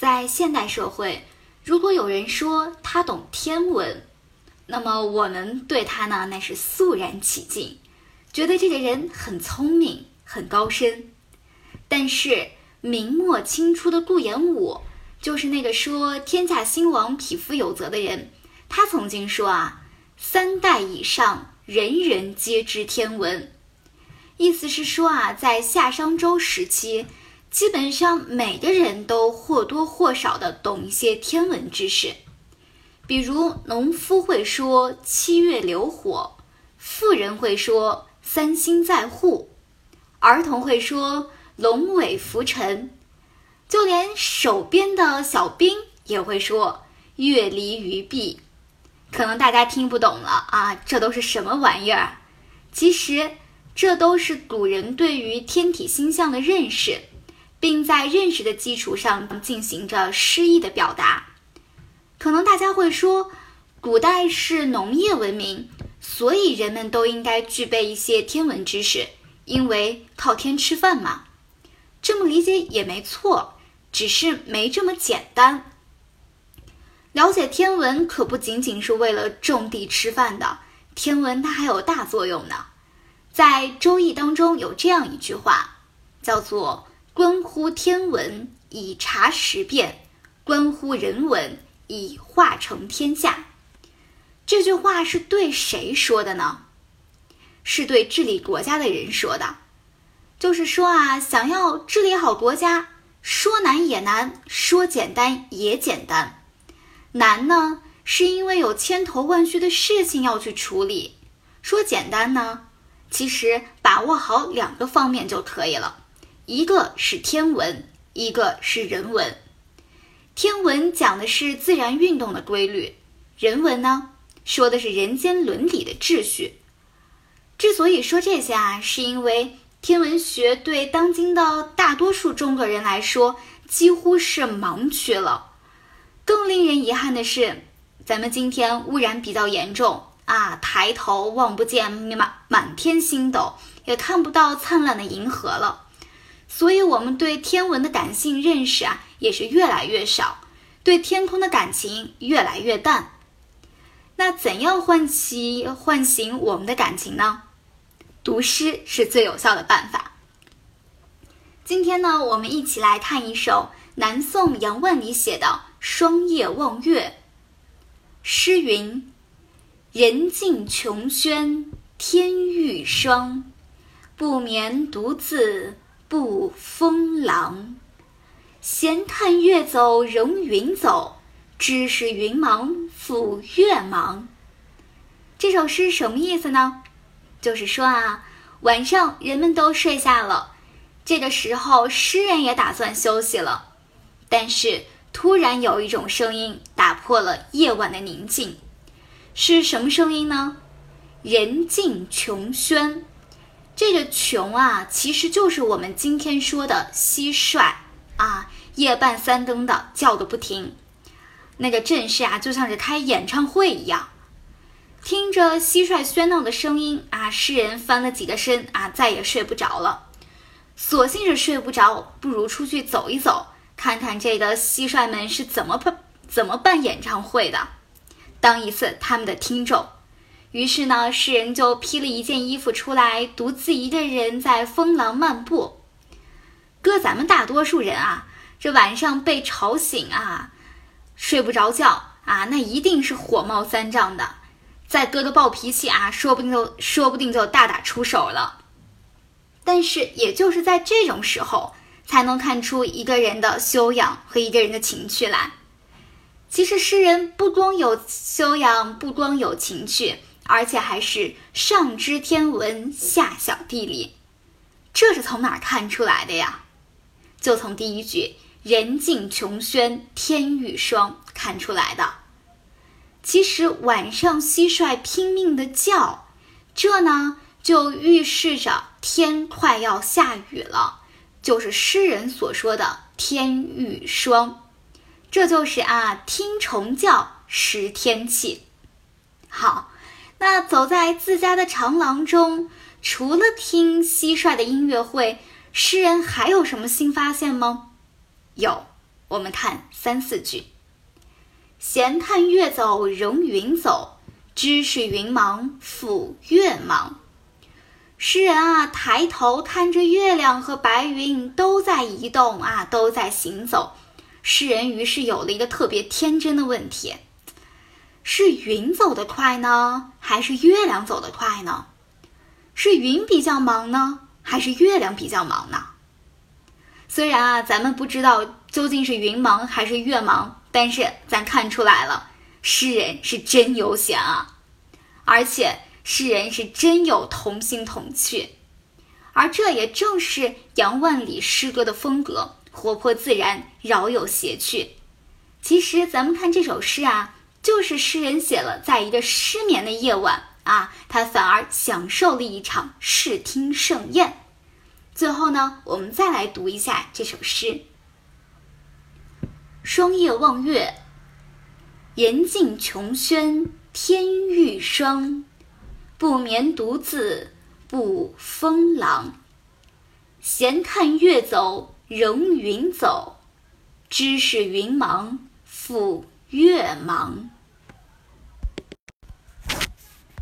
在现代社会，如果有人说他懂天文，那么我们对他呢，那是肃然起敬，觉得这个人很聪明、很高深。但是明末清初的顾炎武，就是那个说天下兴亡，匹夫有责的人，他曾经说啊，三代以上，人人皆知天文。意思是说啊，在夏商周时期，基本上每个人都或多或少的懂一些天文知识。比如，农夫会说“七月流火”，富人会说“三星在户”，儿童会说“龙尾浮沉”，就连手边的小兵也会说“月离鱼壁”。可能大家听不懂了啊，这都是什么玩意儿？其实。这都是古人对于天体星象的认识，并在认识的基础上进行着诗意的表达。可能大家会说，古代是农业文明，所以人们都应该具备一些天文知识，因为靠天吃饭嘛。这么理解也没错，只是没这么简单。了解天文可不仅仅是为了种地吃饭的，天文它还有大作用呢。在《周易》当中有这样一句话，叫做“关乎天文以察时变，关乎人文以化成天下”。这句话是对谁说的呢？是对治理国家的人说的。就是说啊，想要治理好国家，说难也难，说简单也简单。难呢，是因为有千头万绪的事情要去处理；说简单呢。其实把握好两个方面就可以了，一个是天文，一个是人文。天文讲的是自然运动的规律，人文呢说的是人间伦理的秩序。之所以说这些啊，是因为天文学对当今的大多数中国人来说几乎是盲区了。更令人遗憾的是，咱们今天污染比较严重。啊，抬头望不见满满天星斗，也看不到灿烂的银河了。所以，我们对天文的感性认识啊，也是越来越少，对天空的感情越来越淡。那怎样唤起、唤醒我们的感情呢？读诗是最有效的办法。今天呢，我们一起来看一首南宋杨万里写的《霜叶望月》。诗云。人尽穷轩天欲霜，不眠独自不风狼。闲看月走容云走，知是云忙复月忙。这首诗什么意思呢？就是说啊，晚上人们都睡下了，这个时候诗人也打算休息了，但是突然有一种声音打破了夜晚的宁静。是什么声音呢？人尽穷轩，这个穷啊，其实就是我们今天说的蟋蟀啊，夜半三更的叫个不停。那个阵势啊，就像是开演唱会一样。听着蟋蟀喧闹的声音啊，诗人翻了几个身啊，再也睡不着了。索性是睡不着，不如出去走一走，看看这个蟋蟀们是怎么办怎么办演唱会的。当一次他们的听众，于是呢，诗人就披了一件衣服出来，独自一个人在风廊漫步。搁咱们大多数人啊，这晚上被吵醒啊，睡不着觉啊，那一定是火冒三丈的。再搁个暴脾气啊，说不定就说不定就大打出手了。但是，也就是在这种时候，才能看出一个人的修养和一个人的情趣来。其实诗人不光有修养，不光有情趣，而且还是上知天文，下晓地理。这是从哪儿看出来的呀？就从第一句“人尽穷轩天欲霜”看出来的。其实晚上蟋蟀拼命的叫，这呢就预示着天快要下雨了，就是诗人所说的“天欲霜”。这就是啊，听虫叫识天气。好，那走在自家的长廊中，除了听蟋蟀的音乐会，诗人还有什么新发现吗？有，我们看三四句：“闲看月走容云走，知是云忙复月忙。”诗人啊，抬头看着月亮和白云都在移动啊，都在行走。诗人于是有了一个特别天真的问题：是云走得快呢，还是月亮走得快呢？是云比较忙呢，还是月亮比较忙呢？虽然啊，咱们不知道究竟是云忙还是月忙，但是咱看出来了，诗人是真悠闲啊，而且。诗人是真有同心同趣，而这也正是杨万里诗歌的风格，活泼自然，饶有谐趣。其实咱们看这首诗啊，就是诗人写了在一个失眠的夜晚啊，他反而享受了一场视听盛宴。最后呢，我们再来读一下这首诗：霜叶望月，岩尽琼轩，天欲霜。不眠独自不风廊，闲看月走仍云走，知是云忙复越忙。